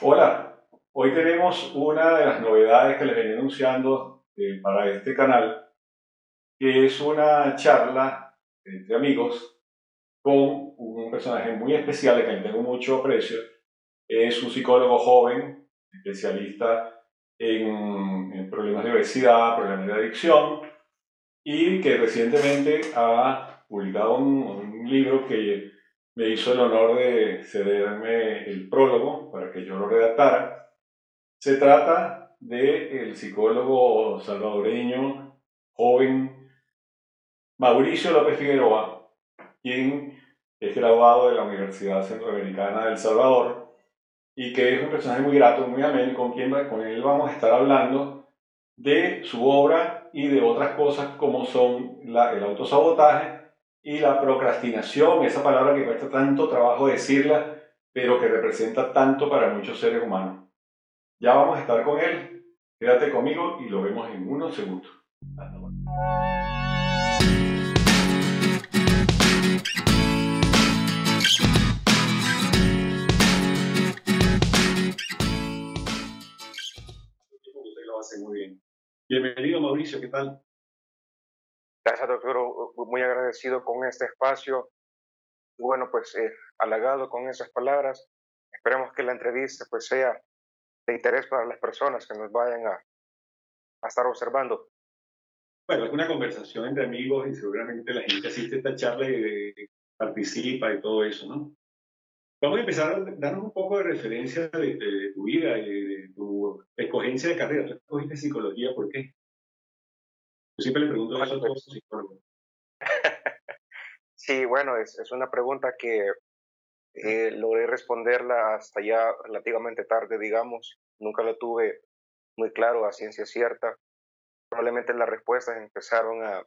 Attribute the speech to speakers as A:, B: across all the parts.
A: Hola, hoy tenemos una de las novedades que les venía anunciando eh, para este canal, que es una charla entre amigos con un personaje muy especial de quien tengo mucho aprecio. Es un psicólogo joven, especialista en, problemas de obesidad, problemas de adicción, y que recientemente ha publicado un libro que me hizo el honor de cederme el prólogo para que yo lo redactara. Se trata del el psicólogo salvadoreño joven Mauricio López Figueroa, quien es graduado de la Universidad Centroamericana de El Salvador y que es un personaje muy grato, muy ameno, con quien con él vamos a estar hablando de su obra y de otras cosas como son la, el autosabotaje y la procrastinación, esa palabra que cuesta tanto trabajo decirla, pero que representa tanto para muchos seres humanos. Ya vamos a estar con él. Quédate conmigo y lo vemos en unos segundos. Hasta luego. Bien. Bienvenido Mauricio, ¿qué tal?
B: Gracias, doctor. Muy agradecido con este espacio. Y bueno, pues eh, halagado con esas palabras. Esperemos que la entrevista pues sea de interés para las personas que nos vayan a, a estar observando.
A: Bueno, es una conversación entre amigos y seguramente la gente asiste a esta charla y eh, participa y todo eso, ¿no? Vamos a empezar a darnos un poco de referencia de, de, de tu vida de, de, tu escogencia de carrera. Tú escogiste psicología, ¿por qué? Yo siempre le pregunto eso a todos los psicólogos.
B: sí, bueno, es, es, una pregunta que eh, logré responderla hasta ya relativamente tarde, digamos. Nunca lo tuve muy claro a ciencia cierta. Probablemente las respuestas empezaron a,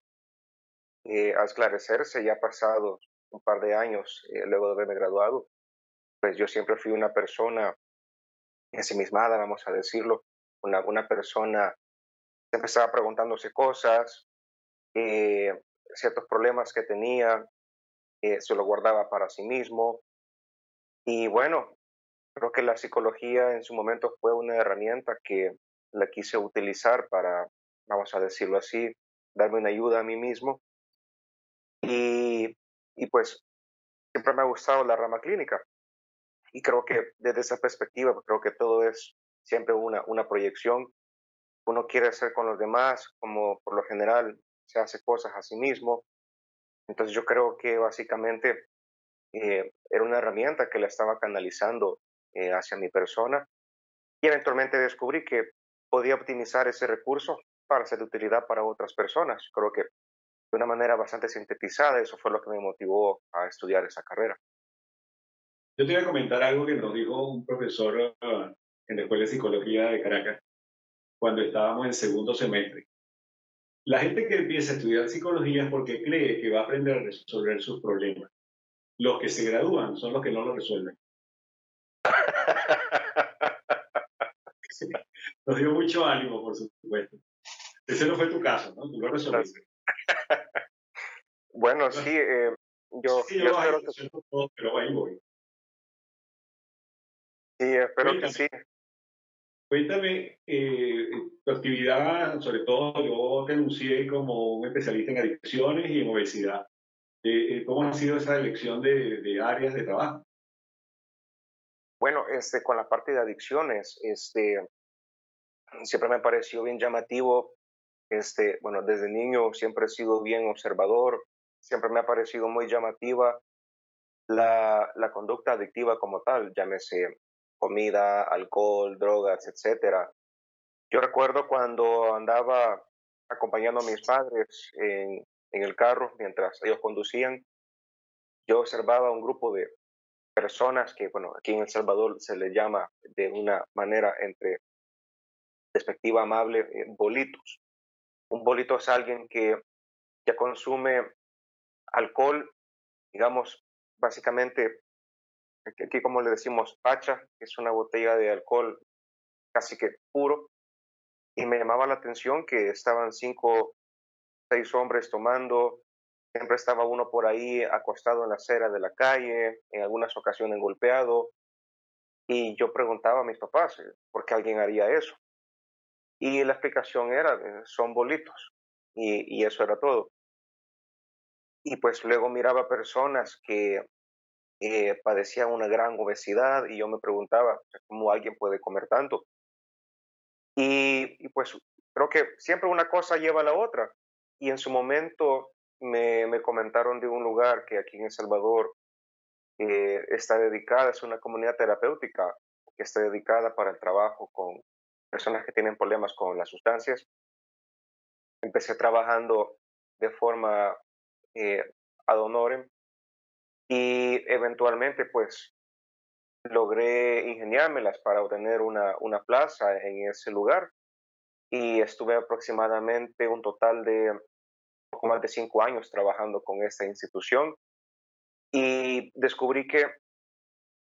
B: eh, a esclarecerse ya pasado un par de años eh, luego de haberme graduado. Pues yo siempre fui una persona ensimismada, vamos a decirlo, una, una persona empezaba preguntándose cosas, eh, ciertos problemas que tenía, eh, se lo guardaba para sí mismo. Y bueno, creo que la psicología en su momento fue una herramienta que la quise utilizar para, vamos a decirlo así, darme una ayuda a mí mismo. Y, y pues siempre me ha gustado la rama clínica. Y creo que desde esa perspectiva, creo que todo es siempre una, una proyección uno quiere hacer con los demás, como por lo general se hace cosas a sí mismo. Entonces yo creo que básicamente eh, era una herramienta que la estaba canalizando eh, hacia mi persona y eventualmente descubrí que podía optimizar ese recurso para ser de utilidad para otras personas. Creo que de una manera bastante sintetizada eso fue lo que me motivó a estudiar esa carrera.
A: Yo te voy a comentar algo que nos dijo un profesor uh, en la Escuela de Psicología de Caracas cuando estábamos en segundo semestre. La gente que empieza a estudiar psicología es porque cree que va a aprender a resolver sus problemas. Los que se gradúan son los que no lo resuelven. Nos dio mucho ánimo, por supuesto. Ese no fue tu caso, ¿no? Tú lo resolviste.
B: bueno, sí, eh, yo,
A: sí,
B: yo,
A: yo
B: espero que...
A: todo, pero ahí voy.
B: Sí, espero que sí.
A: Cuéntame, eh, tu actividad, sobre todo yo te anuncié como un especialista en adicciones y en obesidad. Eh, ¿Cómo ha sido esa elección de, de, áreas de trabajo?
B: Bueno, este, con la parte de adicciones, este, siempre me pareció bien llamativo. Este, bueno, desde niño siempre he sido bien observador, siempre me ha parecido muy llamativa la, la conducta adictiva como tal, llámese comida, alcohol, drogas, etcétera. Yo recuerdo cuando andaba acompañando a mis padres en, en el carro mientras ellos conducían, yo observaba un grupo de personas que, bueno, aquí en El Salvador se le llama de una manera entre despectiva, amable, eh, bolitos. Un bolito es alguien que ya consume alcohol, digamos, básicamente aquí como le decimos pacha, es una botella de alcohol casi que puro, y me llamaba la atención que estaban cinco, seis hombres tomando, siempre estaba uno por ahí acostado en la acera de la calle, en algunas ocasiones golpeado, Y yo preguntaba a mis papás eh, por qué alguien haría eso. Y la explicación era, eh, son bolitos. Y, y eso era todo. Y pues luego miraba personas que eh, padecían una gran obesidad y yo me preguntaba cómo alguien puede comer tanto. Y, y, pues creo que siempre una cosa lleva a la otra. Y en su momento me, me comentaron de un lugar que aquí en El Salvador eh, está dedicada, es una comunidad terapéutica que está dedicada para el trabajo con personas que tienen problemas con las sustancias. Empecé trabajando de forma eh, ad honorem y eventualmente pues logré ingeniármelas para obtener una, una plaza en ese lugar y estuve aproximadamente un total de poco más de cinco años trabajando con esta institución y descubrí que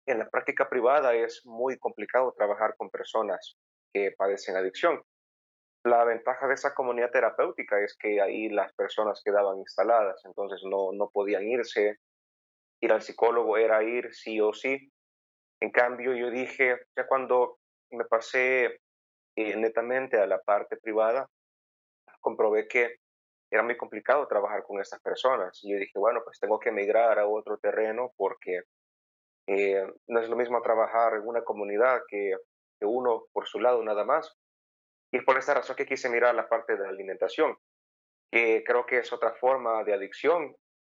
B: en la práctica privada es muy complicado trabajar con personas que padecen adicción. La ventaja de esa comunidad terapéutica es que ahí las personas quedaban instaladas, entonces no, no podían irse. Ir al psicólogo era ir sí o sí. En cambio, yo dije, ya cuando me pasé eh, netamente a la parte privada, comprobé que era muy complicado trabajar con estas personas. Y yo dije, bueno, pues tengo que emigrar a otro terreno porque eh, no es lo mismo trabajar en una comunidad que, que, uno por su lado nada más. Y por esta razón que quise mirar la parte de la alimentación, que creo que es otra forma de adicción.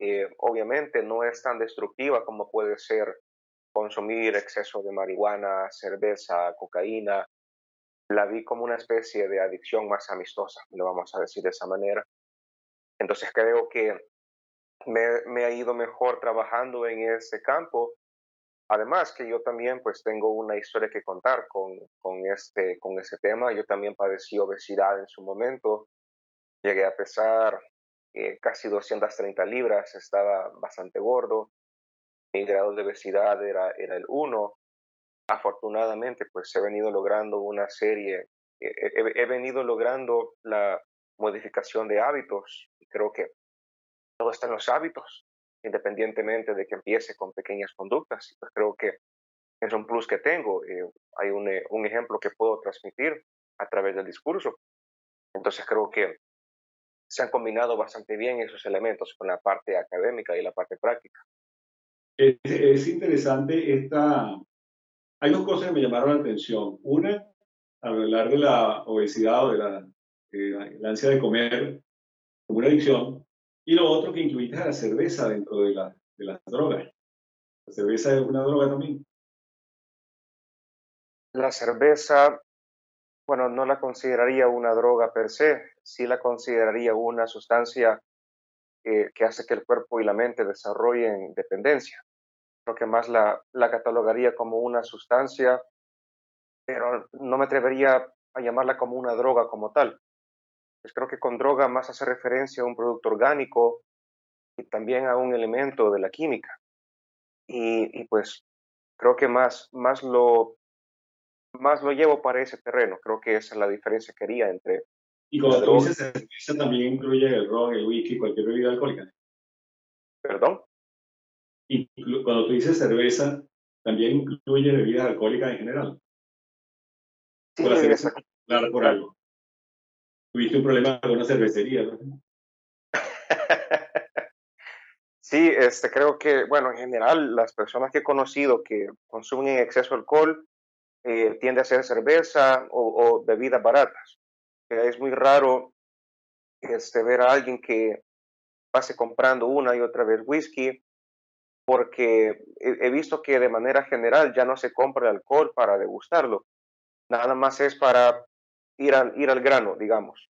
B: Eh, obviamente no es tan destructiva como puede ser consumir exceso de marihuana, cerveza, cocaína. La vi como una especie de adicción más amistosa, lo vamos a decir de esa manera. Entonces creo que me, ha ido mejor trabajando en ese campo. Además que yo también pues tengo una historia que contar con, con, este, con ese tema. Yo también padecí obesidad en su momento. Llegué a pesar eh, casi 230 libras, estaba bastante gordo. Mi grado de obesidad era, era el 1. Afortunadamente pues he venido logrando una serie, he venido logrando la, modificación de hábitos. Y creo que todo está en los hábitos, independientemente de que empiece con pequeñas conductas. Pues creo que es un plus que tengo. Eh, hay eh, un ejemplo que puedo transmitir a través del discurso. Entonces creo que se han combinado bastante bien esos elementos con la parte académica y la parte práctica.
A: Es, es, interesante esta... Hay dos cosas que me llamaron la atención. Una, al hablar de la obesidad o de la eh, la ansia de comer como una adicción, y lo otro que incluiste a la cerveza dentro de, la, de las drogas. ¿La cerveza es una droga también?
B: La cerveza, bueno, no la consideraría una droga per se, sí la consideraría una sustancia que hace que el cuerpo y la mente desarrollen dependencia. Creo que más la, catalogaría como una sustancia, pero no me atrevería a llamarla como una droga como tal pues creo que con droga más hace referencia a un producto orgánico y también a un elemento de la química. Y, pues creo que más, más, lo, más lo llevo para ese terreno. Creo que esa es la diferencia que haría entre...
A: Y cuando tú dices cerveza también incluye el ron, el whisky, cualquier bebida alcohólica.
B: ¿Perdón?
A: Y cuando tú dices cerveza, también incluye bebidas alcohólicas en general.
B: Sí, por
A: claro, por algo tuviste un problema con una cervecería, ¿no?
B: sí, este, creo que, bueno, en general, las personas que he conocido que consumen en exceso alcohol eh, tiende a ser cerveza o, bebidas baratas. Es muy raro este, ver a alguien que pase comprando una y otra vez whisky, porque he, he visto que de manera general ya no se compra el alcohol para degustarlo, nada más es para ir al, ir al grano, digamos.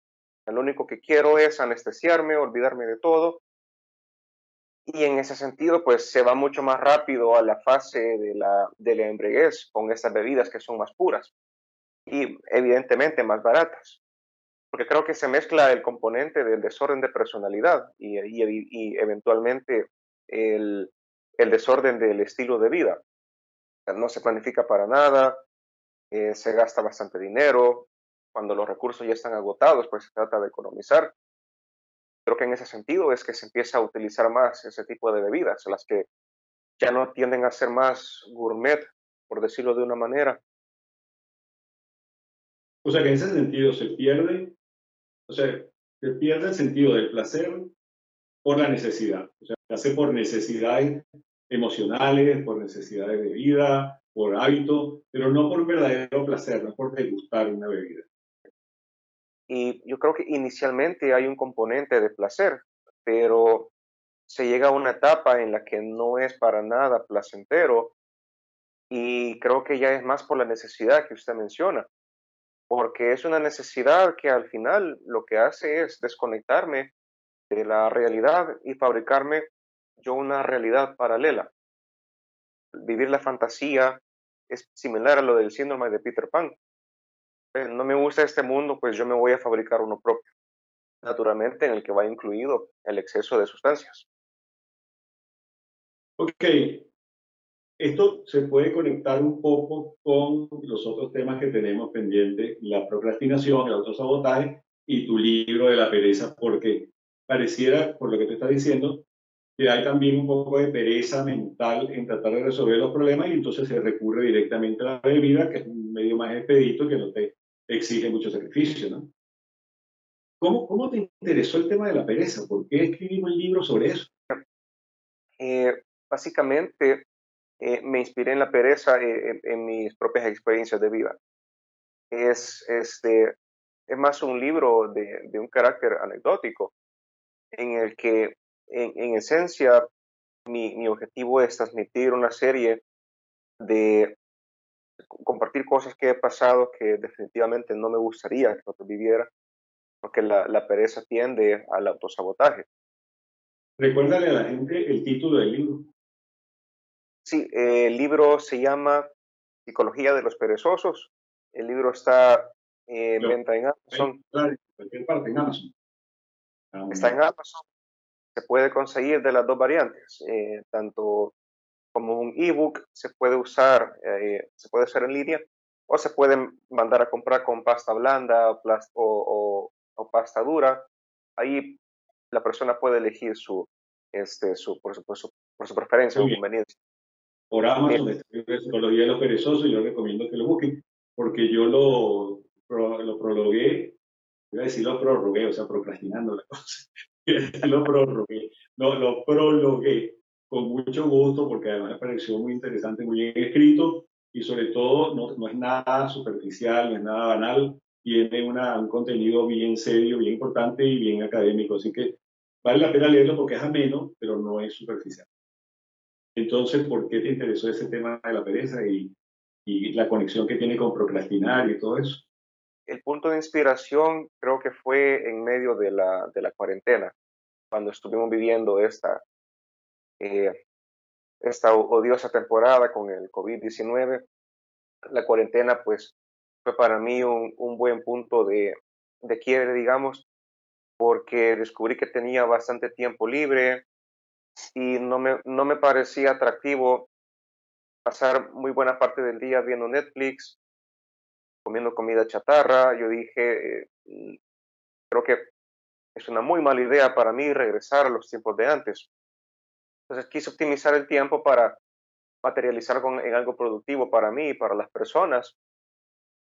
B: Lo único que quiero es anestesiarme, olvidarme de todo. Y en ese sentido, pues se va mucho más rápido a la fase de la, de la embriaguez con estas bebidas que son más puras y evidentemente más baratas. Porque creo que se mezcla el componente del desorden de personalidad y, y, eventualmente el, el, desorden del estilo de vida. No se planifica para nada, eh, se gasta bastante dinero, cuando los recursos ya están agotados, pues se trata de economizar. Creo que en ese sentido es que se empieza a utilizar más ese tipo de bebidas, las que ya no tienden a ser más gourmet, por decirlo de una manera.
A: O sea que en ese sentido se pierde, o sea, se pierde el sentido del placer por la necesidad. O sea, se hace por necesidades emocionales, por necesidades de vida, por hábito, pero no por verdadero placer, no por degustar una bebida.
B: Y yo creo que inicialmente hay un componente de placer, pero se llega a una etapa en la que no es para nada placentero y creo que ya es más por la necesidad que usted menciona, porque es una necesidad que al final lo que hace es desconectarme de la realidad y fabricarme yo una realidad paralela. Vivir la fantasía es similar a lo del síndrome de Peter Pan. Eh, no me gusta este mundo, pues yo me voy a fabricar uno propio, naturalmente en el que va incluido el exceso de sustancias.
A: Ok, esto se puede conectar un poco con los otros temas que tenemos pendientes, la procrastinación, el autosabotaje y tu libro de la pereza, porque pareciera, por lo que te está diciendo, que hay también un poco de pereza mental en tratar de resolver los problemas y entonces se recurre directamente a la bebida, que es un medio más expedito que no te exige mucho sacrificio, ¿no? ¿Cómo, ¿Cómo te interesó el tema de la pereza? ¿Por qué escribimos el libro sobre eso?
B: Eh, básicamente, eh, me inspiré en la pereza eh, en, mis propias experiencias de vida. Es, este, es más un libro de un carácter anecdótico, en el que en, esencia, mi, objetivo es transmitir una serie de compartir cosas que he pasado que definitivamente no me gustaría que otro viviera, porque la, pereza tiende al autosabotaje.
A: Recuérdale a la gente el título del libro.
B: Sí, el libro se llama Psicología de los Perezosos. El libro está en venta en Amazon.
A: cualquier parte en Amazon.
B: Está en Amazon se puede conseguir de las dos variantes, eh, tanto como un ebook se puede usar, eh, se puede hacer en línea, o se puede mandar a comprar con pasta blanda o, o, pasta dura. Ahí la persona puede elegir su, este, su, por, su, por su, preferencia o conveniencia.
A: Por Amazon, de Psicología de los Perezosos, yo recomiendo que lo busquen, porque yo lo, lo prologué, voy a decir lo prorrogué, o sea, procrastinando la cosa. lo prorrogué, lo, lo prologué con mucho gusto porque además me pareció muy interesante, muy bien escrito y sobre todo no, no es nada superficial, no es nada banal, tiene una, un contenido bien serio, bien importante y bien académico, así que vale la pena leerlo porque es ameno, pero no es superficial. Entonces, ¿por qué te interesó ese tema de la pereza y, y la conexión que tiene con procrastinar y todo eso?
B: el punto de inspiración creo que fue en medio de la, de la cuarentena, cuando estuvimos viviendo esta, eh, esta odiosa temporada con el COVID-19. La cuarentena, pues, fue para mí un, buen punto de, de quiebre, digamos, porque descubrí que tenía bastante tiempo libre y no me, no me parecía atractivo pasar muy buena parte del día viendo Netflix comiendo comida chatarra. Yo dije, eh, mm, creo que es una muy mala idea para mí regresar a los tiempos de antes. Entonces quise optimizar el tiempo para materializar con, en algo productivo para mí y para las personas.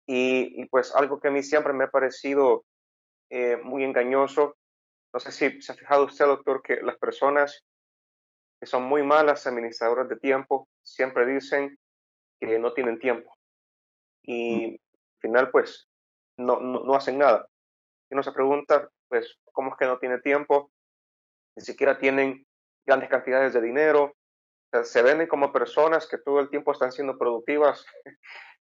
B: Y, pues algo que a mí siempre me ha parecido eh, muy engañoso. No sé si se ha fijado usted, doctor, que las personas que son muy malas administradoras de tiempo siempre dicen que no tienen tiempo. Y final, pues, no, no, hacen nada. Y uno se pregunta, pues, ¿cómo es que no tiene tiempo? Ni siquiera tienen grandes cantidades de dinero. se venden como personas que todo el tiempo están siendo productivas,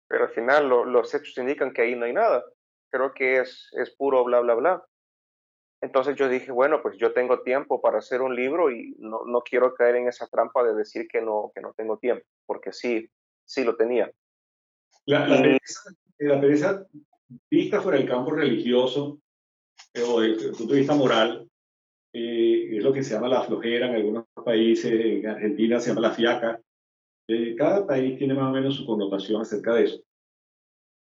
B: pero al final los hechos indican que ahí no hay nada. Creo que es, es puro bla, bla, bla. Entonces yo dije, bueno, pues yo tengo tiempo para hacer un libro y no, no quiero caer en esa trampa de decir que no, que no tengo tiempo, porque sí, sí lo tenía.
A: La, la, la pereza vista fuera del campo religioso o desde el punto de vista moral, eh, es lo que se llama la flojera en algunos países, en Argentina se llama la fiaca. Eh, cada país tiene más o menos su connotación acerca de eso.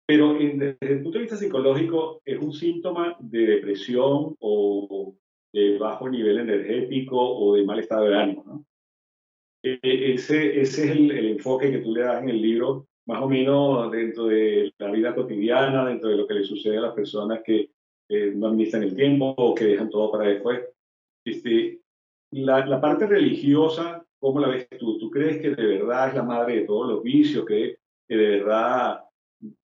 A: Pero desde el punto de vista psicológico, es un síntoma de depresión o de bajo nivel energético o de mal estado de ánimo. ¿no? ese, ese es el, el, enfoque que tú le das en el libro más o menos dentro de la vida cotidiana, dentro de lo que le sucede a las personas que no administran el tiempo o que dejan todo para después. Este, la, la, parte religiosa, ¿cómo la ves tú? ¿Tú crees que de verdad es la madre de todos los vicios, que, que de verdad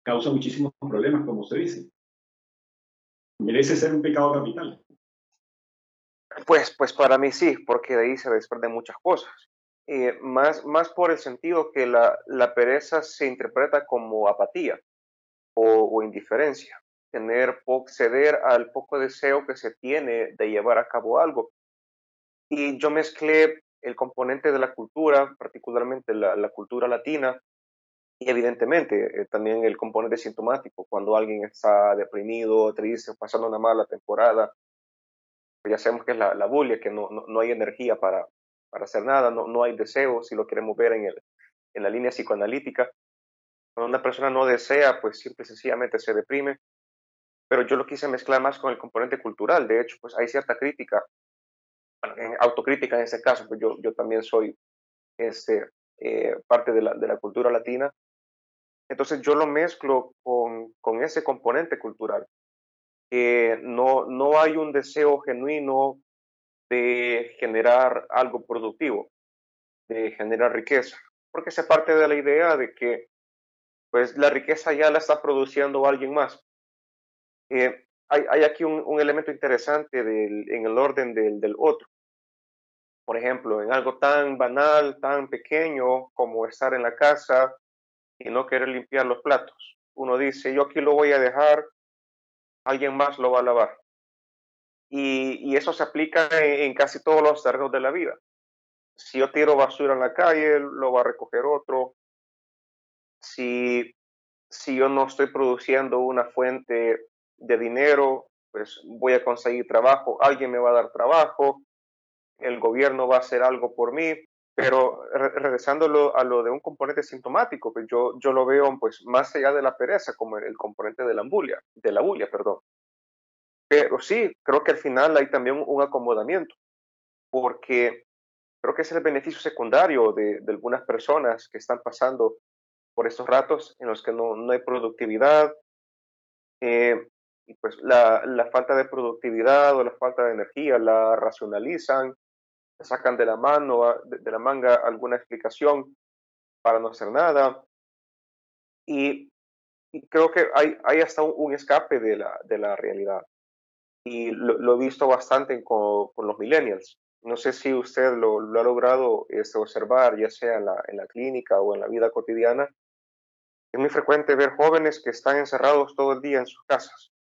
A: causa muchísimos problemas, como se dice? ¿Merece ser un pecado capital?
B: Pues, pues para mí sí, porque de ahí se desprenden muchas cosas. Eh, más, más por el sentido que la, la pereza se interpreta como apatía o, o indiferencia, tener ceder al poco deseo que se tiene de llevar a cabo algo. Y yo mezclé el componente de la cultura, particularmente la, la cultura latina, y evidentemente eh, también el componente sintomático, cuando alguien está deprimido, triste, pasando una mala temporada, pues ya sabemos que es la, la bulia, que no, no, no, hay energía para, para hacer nada, no, no hay deseo, si lo queremos ver en, el, en la línea psicoanalítica. Cuando una persona no desea, pues simple y sencillamente se deprime. Pero yo lo quise mezclar más con el componente cultural. De hecho, pues hay cierta crítica, autocrítica en ese caso, pues yo, yo también soy este, eh, parte de la, de la cultura latina. Entonces yo lo mezclo con, con ese componente cultural que no, no hay un deseo genuino de generar algo productivo, de generar riqueza, porque se parte de la idea de que pues la riqueza ya la está produciendo alguien más. Eh, hay, aquí un, elemento interesante en el orden del, otro. Por ejemplo, en algo tan banal, tan pequeño como estar en la casa y no querer limpiar los platos. Uno dice, yo aquí lo voy a dejar alguien más lo va a lavar. Y, eso se aplica en, en, casi todos los terrenos de la vida. Si yo tiro basura en la calle, lo va a recoger otro. Si, si yo no estoy produciendo una fuente de dinero, pues voy a conseguir trabajo, alguien me va a dar trabajo, el gobierno va a hacer algo por mí, pero regresando a lo de un componente sintomático, pues yo, yo lo veo pues más allá de la pereza como el componente de la bulia, de la bulia, perdón. Pero sí, creo que al final hay también un acomodamiento, porque creo que es el beneficio secundario de, de algunas personas que están pasando por estos ratos en los que no, no hay productividad, eh, y pues la, la falta de productividad o la falta de energía la racionalizan, sacan de la mano, de, de la manga alguna explicación para no hacer nada. Y, creo que hay, hay hasta un, escape de la, de la realidad. Y lo, lo he visto bastante con, con, los millennials. No sé si usted lo, lo ha logrado este, observar, ya sea en la, en la clínica o en la vida cotidiana. Es muy frecuente ver jóvenes que están encerrados todo el día en sus casas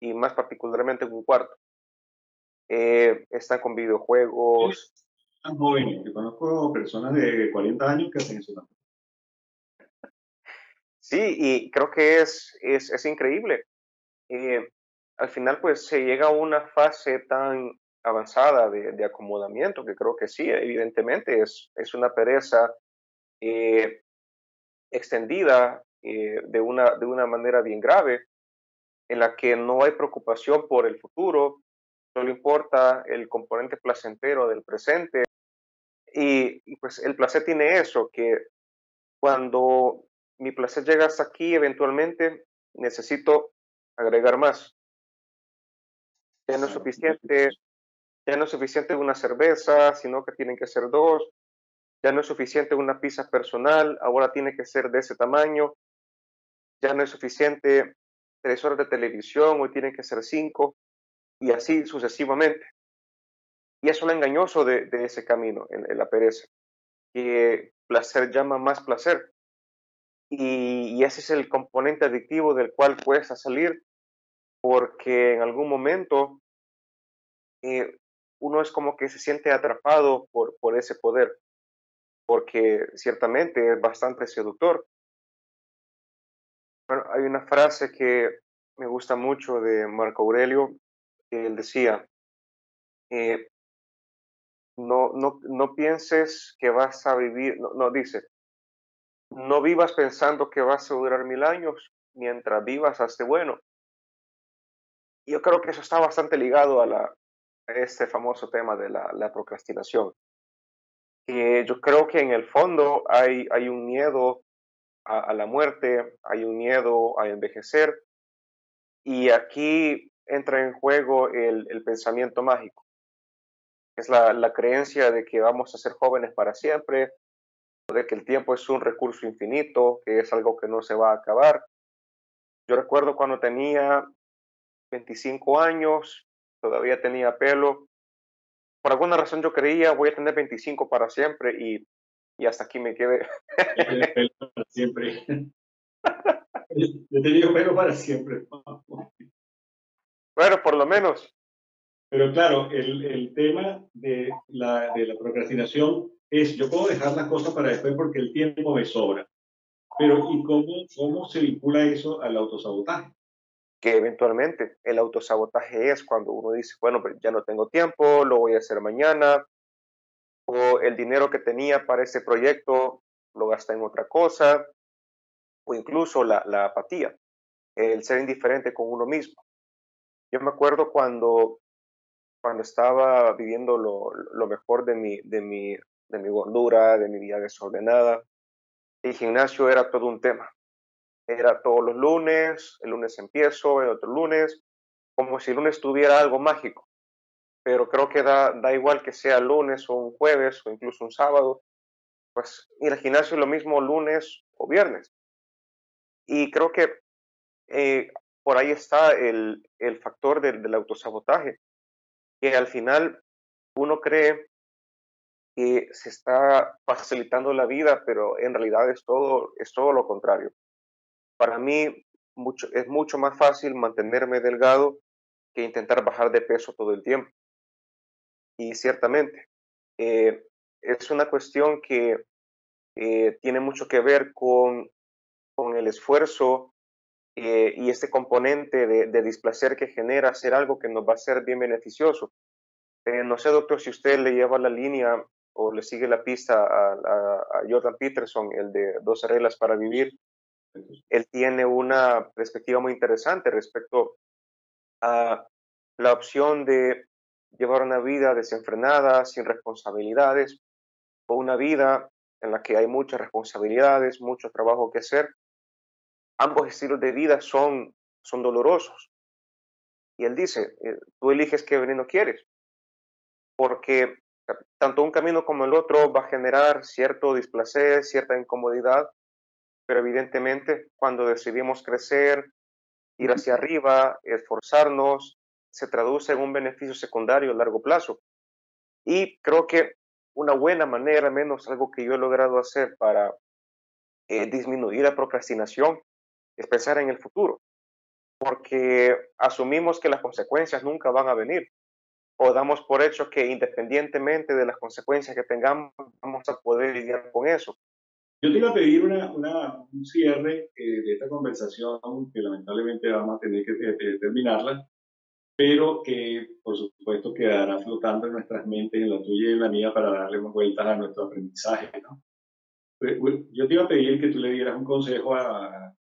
B: y más particularmente en un cuarto eh, están con videojuegos.
A: Tan jóvenes, yo conozco personas de 40 años que hacen eso también.
B: Sí, y creo que es, es, es increíble. Eh, al final, pues se llega a una fase tan avanzada de, de, acomodamiento que creo que sí, evidentemente es, es una pereza eh, extendida eh, de, una, de una manera bien grave, en la que no hay preocupación por el futuro, solo importa el componente placentero del presente. Y, y, pues el placer tiene eso, que cuando mi placer llega hasta aquí, eventualmente necesito agregar más. Ya no es suficiente, ya no es suficiente una cerveza, sino que tienen que ser dos. Ya no es suficiente una pizza personal, ahora tiene que ser de ese tamaño. Ya no es suficiente tres horas de televisión, hoy tienen que ser cinco y así sucesivamente. Y es lo engañoso de, ese camino, en, la pereza, que placer llama más placer. Y, ese es el componente adictivo del cual cuesta salir, porque en algún momento eh, uno es como que se siente atrapado por ese poder, porque ciertamente es bastante seductor. Bueno, hay una frase que me gusta mucho de Marco Aurelio él decía, eh, no, no, no pienses que vas a vivir, no, no, dice, no vivas pensando que vas a durar mil años, mientras vivas hazte bueno. Yo creo que eso está bastante ligado a, la, este famoso tema de la, procrastinación. Que yo creo que en el fondo hay, hay un miedo a, la muerte, hay un miedo a envejecer. Y aquí entra en juego el, pensamiento mágico. Es la, la, creencia de que vamos a ser jóvenes para siempre, de que el tiempo es un recurso infinito, que es algo que no se va a acabar. Yo recuerdo cuando tenía 25 años, todavía tenía pelo. Por alguna razón yo creía voy a tener 25 para siempre y, y hasta aquí me quedé.
A: pelo para siempre. He tenido pelo para siempre.
B: Bueno, por lo menos.
A: Pero claro, el, el tema de la, de la procrastinación es, yo puedo dejar las cosas para después porque el tiempo me sobra. Pero ¿y cómo, cómo se vincula eso al autosabotaje?
B: Que eventualmente el autosabotaje es cuando uno dice, bueno, pues ya no tengo tiempo, lo voy a hacer mañana, o el dinero que tenía para ese proyecto lo gasta en otra cosa, o incluso la, la apatía, el ser indiferente con uno mismo. Yo me acuerdo cuando, cuando estaba viviendo lo, lo mejor de mi, de, mi, de mi gordura, de mi vida desordenada, el gimnasio era todo un tema. Era todos los lunes, el lunes empiezo, el otro lunes, como si el lunes tuviera algo mágico. Pero creo que da, da igual que sea lunes o un jueves o incluso un sábado, pues ir al gimnasio es lo mismo lunes o viernes. Y creo que eh, por ahí está el, el factor del, del autosabotaje, que al final uno cree que se está facilitando la vida, pero en realidad es todo, es todo lo contrario. Para mí mucho, es mucho más fácil mantenerme delgado que intentar bajar de peso todo el tiempo. Y ciertamente, eh, es una cuestión que eh, tiene mucho que ver con, con el esfuerzo eh, y este componente de, de, displacer que genera hacer algo que nos va a ser bien beneficioso. no sé, doctor, si usted le lleva la línea o le sigue la pista a, Jordan Peterson, el de 12 reglas para vivir, él tiene una perspectiva muy interesante respecto a la opción de llevar una vida desenfrenada, sin responsabilidades, o una vida en la que hay muchas responsabilidades, mucho trabajo que hacer. Ambos estilos de vida son, son dolorosos. Y él dice, eh, tú eliges qué veneno quieres, porque tanto un camino como el otro va a generar cierto displacer, cierta incomodidad, pero evidentemente cuando decidimos crecer, ir hacia arriba, esforzarnos, se traduce en un beneficio secundario a largo plazo. Y creo que una buena manera, menos algo que yo he logrado hacer para eh, disminuir la procrastinación, es pensar en el futuro, porque asumimos que las consecuencias nunca van a venir o damos por hecho que independientemente de las consecuencias que tengamos, vamos a poder lidiar con eso.
A: Yo te iba a pedir una, un cierre eh, de esta conversación, que lamentablemente vamos a tener que terminarla, pero que por supuesto quedará flotando en nuestras mentes, en la tuya y en la mía, para darle más vueltas a nuestro aprendizaje. ¿no? Pues, yo te iba a pedir que tú le dieras un consejo a,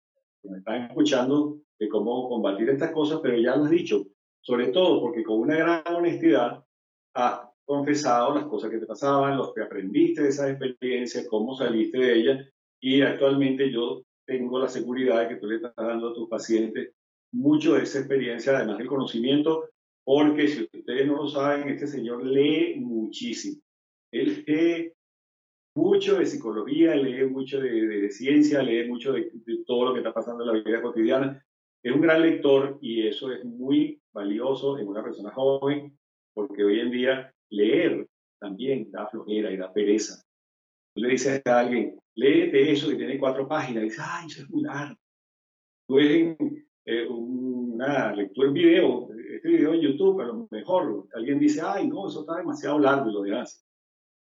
A: que me están escuchando de cómo combatir estas cosas, pero ya lo has dicho, sobre todo porque con una gran honestidad has confesado las cosas que te pasaban, los que aprendiste de esa experiencia, cómo saliste de ella y actualmente yo tengo la seguridad de que tú le estás dando a tus pacientes mucho de esa experiencia, además del conocimiento, porque si ustedes no lo saben, este señor lee muchísimo. Él lee mucho de psicología, lee mucho de, ciencia, lee mucho de, de, todo lo que está pasando en la vida cotidiana. Es un gran lector y eso es muy valioso en una persona joven, porque hoy en día leer también da flojera y da pereza. Tú le dices a alguien, léete eso que tiene cuatro páginas, y dices, ay, eso es muy largo. Tú ves eh, una lectura en video, este video en YouTube, a lo mejor alguien dice, ay, no, eso está demasiado largo y lo dejas.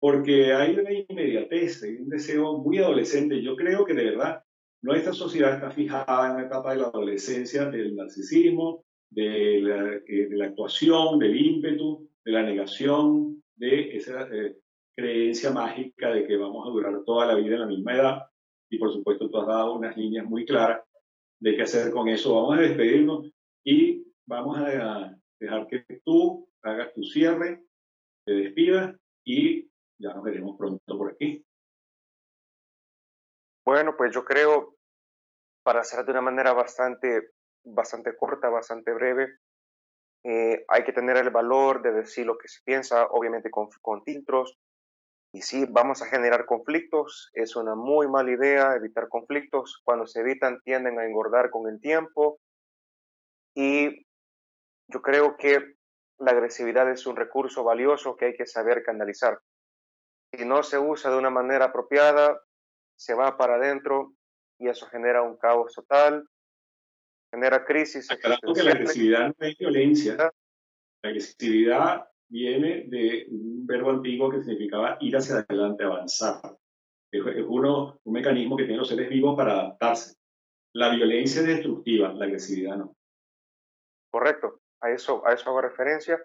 A: Porque hay una inmediatez, hay un deseo muy adolescente. Yo creo que de verdad nuestra sociedad está fijada en la etapa de la adolescencia del narcisismo, de la, eh, de la, actuación, del ímpetu, de la negación, de esa eh, creencia mágica de que vamos a durar toda la vida en la misma edad. Y por supuesto tú has dado unas líneas muy claras de qué hacer con eso. Vamos a despedirnos y vamos a dejar que tú hagas tu cierre, te despidas y ya nos veremos pronto por aquí.
B: Bueno, pues yo creo, para hacer de una manera bastante, bastante corta, bastante breve, eh, hay que tener el valor de decir lo que se piensa, obviamente con, con filtros. Y si vamos a generar conflictos, es una muy mala idea evitar conflictos. Cuando se evitan, tienden a engordar con el tiempo. Y yo creo que la agresividad es un recurso valioso que hay que saber canalizar. Si no se usa de una manera apropiada, se va para adentro y eso genera un caos total, genera crisis.
A: Aclarando que la agresividad no es violencia. La agresividad viene de un verbo antiguo que significaba ir hacia adelante, avanzar. Es, uno, un mecanismo que tienen los seres vivos para adaptarse. La violencia es destructiva, la agresividad no.
B: Correcto, a eso, a eso hago referencia.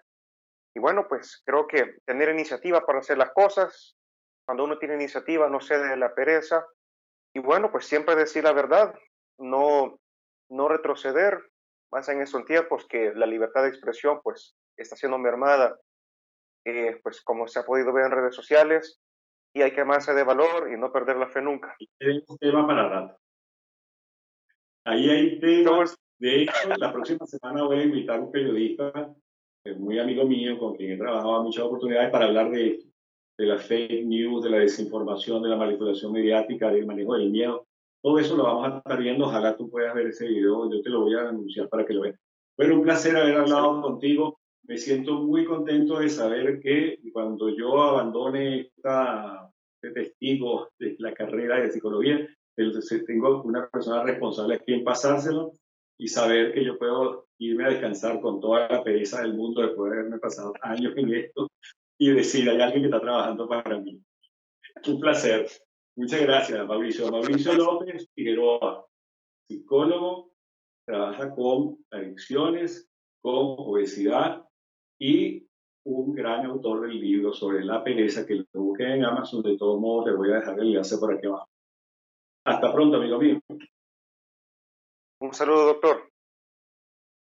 B: Y bueno, pues creo que tener iniciativa para hacer las cosas, cuando uno tiene iniciativa no cede de la pereza. Y bueno, pues siempre decir la verdad, no, no retroceder, más en esos tiempos que la libertad de expresión pues está siendo mermada, eh, pues como se ha podido ver en redes sociales, y hay que amarse de valor y no perder la fe nunca.
A: Es un tema para rato. Ahí hay temas. De hecho, la próxima semana voy a invitar a un periodista, muy amigo mío, con quien he trabajado muchas oportunidades para hablar de esto, de la fake news, de la desinformación, de la manipulación mediática, del manejo del miedo. Todo eso lo vamos a estar viendo. Ojalá tú puedas ver ese video. Yo te lo voy a anunciar para que lo veas. Bueno, un placer haber hablado contigo. Me siento muy contento de saber que cuando yo abandone esta, este testigo de la carrera de psicología, tengo una persona responsable a quien pasárselo y saber que yo puedo irme a descansar con toda la pereza del mundo después de haberme pasado años en esto y decir, hay alguien que está trabajando para mí. Un placer. Muchas gracias, Mauricio. Mauricio López Figueroa, psicólogo, trabaja con adicciones, con obesidad y un gran autor del libro sobre la pereza que lo busquen en Amazon. De todos modos, le voy a dejar el enlace por aquí abajo. Hasta pronto, amigo mío.
B: Un saludo, doctor.